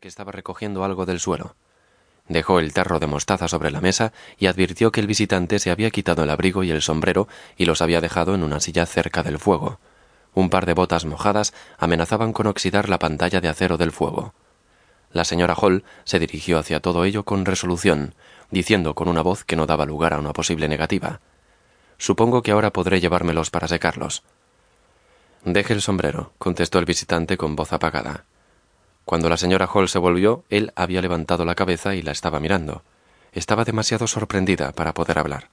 Que estaba recogiendo algo del suelo. Dejó el tarro de mostaza sobre la mesa y advirtió que el visitante se había quitado el abrigo y el sombrero y los había dejado en una silla cerca del fuego. Un par de botas mojadas amenazaban con oxidar la pantalla de acero del fuego. La señora Hall se dirigió hacia todo ello con resolución, diciendo con una voz que no daba lugar a una posible negativa. Supongo que ahora podré llevármelos para secarlos. Deje el sombrero, contestó el visitante con voz apagada. Cuando la señora Hall se volvió, él había levantado la cabeza y la estaba mirando. Estaba demasiado sorprendida para poder hablar.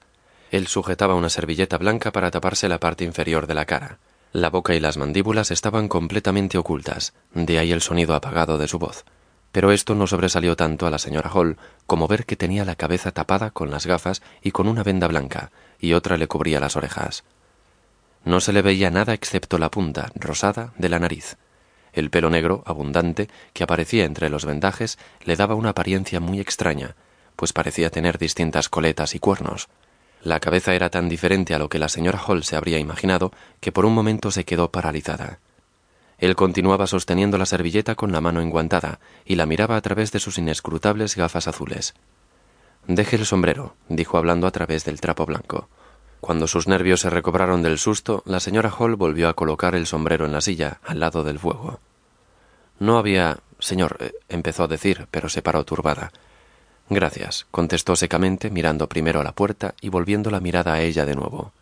Él sujetaba una servilleta blanca para taparse la parte inferior de la cara. La boca y las mandíbulas estaban completamente ocultas, de ahí el sonido apagado de su voz. Pero esto no sobresalió tanto a la señora Hall como ver que tenía la cabeza tapada con las gafas y con una venda blanca, y otra le cubría las orejas. No se le veía nada excepto la punta, rosada, de la nariz. El pelo negro, abundante, que aparecía entre los vendajes, le daba una apariencia muy extraña, pues parecía tener distintas coletas y cuernos. La cabeza era tan diferente a lo que la señora Hall se habría imaginado que por un momento se quedó paralizada. Él continuaba sosteniendo la servilleta con la mano enguantada y la miraba a través de sus inescrutables gafas azules. Deje el sombrero, dijo hablando a través del trapo blanco. Cuando sus nervios se recobraron del susto, la señora Hall volvió a colocar el sombrero en la silla, al lado del fuego. No había. Señor, eh, empezó a decir, pero se paró turbada. Gracias, contestó secamente, mirando primero a la puerta y volviendo la mirada a ella de nuevo.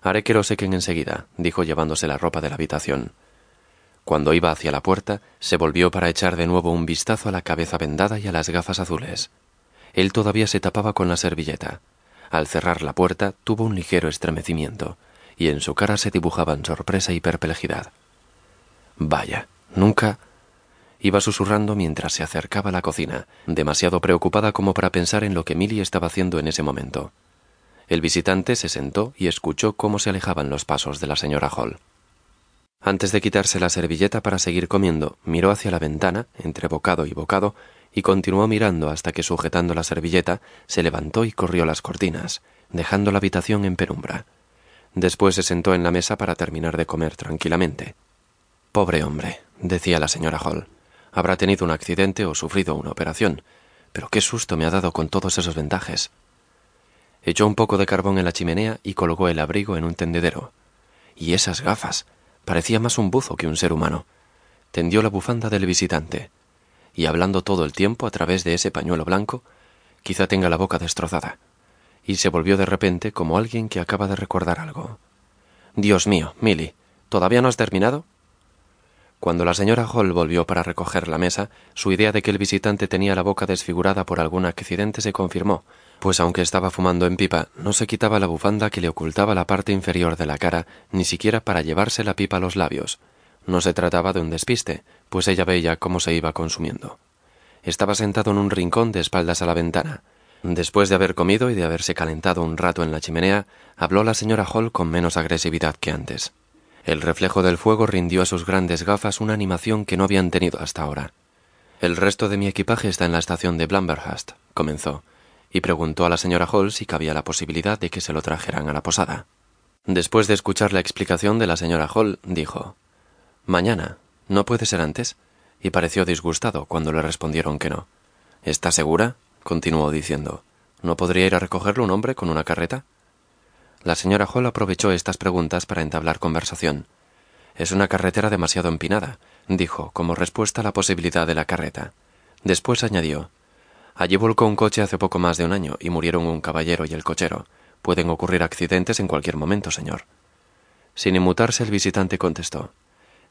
Haré que lo sequen enseguida, dijo llevándose la ropa de la habitación. Cuando iba hacia la puerta, se volvió para echar de nuevo un vistazo a la cabeza vendada y a las gafas azules. Él todavía se tapaba con la servilleta. Al cerrar la puerta tuvo un ligero estremecimiento, y en su cara se dibujaban sorpresa y perplejidad. Vaya, nunca. Iba susurrando mientras se acercaba a la cocina, demasiado preocupada como para pensar en lo que Milly estaba haciendo en ese momento. El visitante se sentó y escuchó cómo se alejaban los pasos de la señora Hall. Antes de quitarse la servilleta para seguir comiendo, miró hacia la ventana, entre bocado y bocado, y continuó mirando hasta que sujetando la servilleta se levantó y corrió las cortinas, dejando la habitación en penumbra. Después se sentó en la mesa para terminar de comer tranquilamente. Pobre hombre, decía la señora Hall. Habrá tenido un accidente o sufrido una operación. Pero qué susto me ha dado con todos esos vendajes. Echó un poco de carbón en la chimenea y colocó el abrigo en un tendedero. Y esas gafas. Parecía más un buzo que un ser humano. Tendió la bufanda del visitante y hablando todo el tiempo a través de ese pañuelo blanco, quizá tenga la boca destrozada. Y se volvió de repente como alguien que acaba de recordar algo. Dios mío, Milly, ¿todavía no has terminado? Cuando la señora Hall volvió para recoger la mesa, su idea de que el visitante tenía la boca desfigurada por algún accidente se confirmó, pues aunque estaba fumando en pipa, no se quitaba la bufanda que le ocultaba la parte inferior de la cara, ni siquiera para llevarse la pipa a los labios. No se trataba de un despiste, pues ella veía cómo se iba consumiendo. Estaba sentado en un rincón de espaldas a la ventana. Después de haber comido y de haberse calentado un rato en la chimenea, habló la señora Hall con menos agresividad que antes. El reflejo del fuego rindió a sus grandes gafas una animación que no habían tenido hasta ahora. El resto de mi equipaje está en la estación de Blamberhast, comenzó, y preguntó a la señora Hall si cabía la posibilidad de que se lo trajeran a la posada. Después de escuchar la explicación de la señora Hall, dijo Mañana. ¿No puede ser antes? Y pareció disgustado cuando le respondieron que no. ¿Está segura? continuó diciendo. ¿No podría ir a recogerlo un hombre con una carreta? La señora Hall aprovechó estas preguntas para entablar conversación. Es una carretera demasiado empinada, dijo, como respuesta a la posibilidad de la carreta. Después añadió Allí volcó un coche hace poco más de un año y murieron un caballero y el cochero. Pueden ocurrir accidentes en cualquier momento, señor. Sin inmutarse, el visitante contestó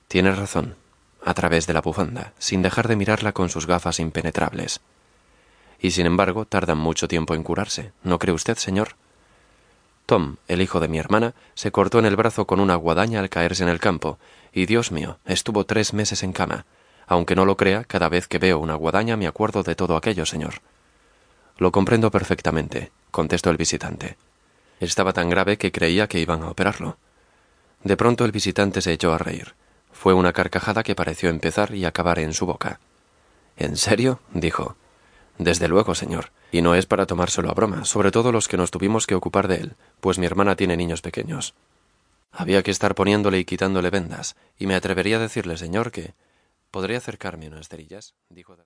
Tienes razón, a través de la bufanda, sin dejar de mirarla con sus gafas impenetrables. Y sin embargo, tardan mucho tiempo en curarse, ¿no cree usted, señor? Tom, el hijo de mi hermana, se cortó en el brazo con una guadaña al caerse en el campo, y Dios mío, estuvo tres meses en cama. Aunque no lo crea, cada vez que veo una guadaña me acuerdo de todo aquello, señor. Lo comprendo perfectamente, contestó el visitante. Estaba tan grave que creía que iban a operarlo. De pronto el visitante se echó a reír. Fue una carcajada que pareció empezar y acabar en su boca. ¿En serio? dijo. Desde luego, señor. Y no es para tomárselo a broma, sobre todo los que nos tuvimos que ocupar de él, pues mi hermana tiene niños pequeños. Había que estar poniéndole y quitándole vendas, y me atrevería a decirle, señor, que. ¿Podría acercarme unas cerillas? dijo.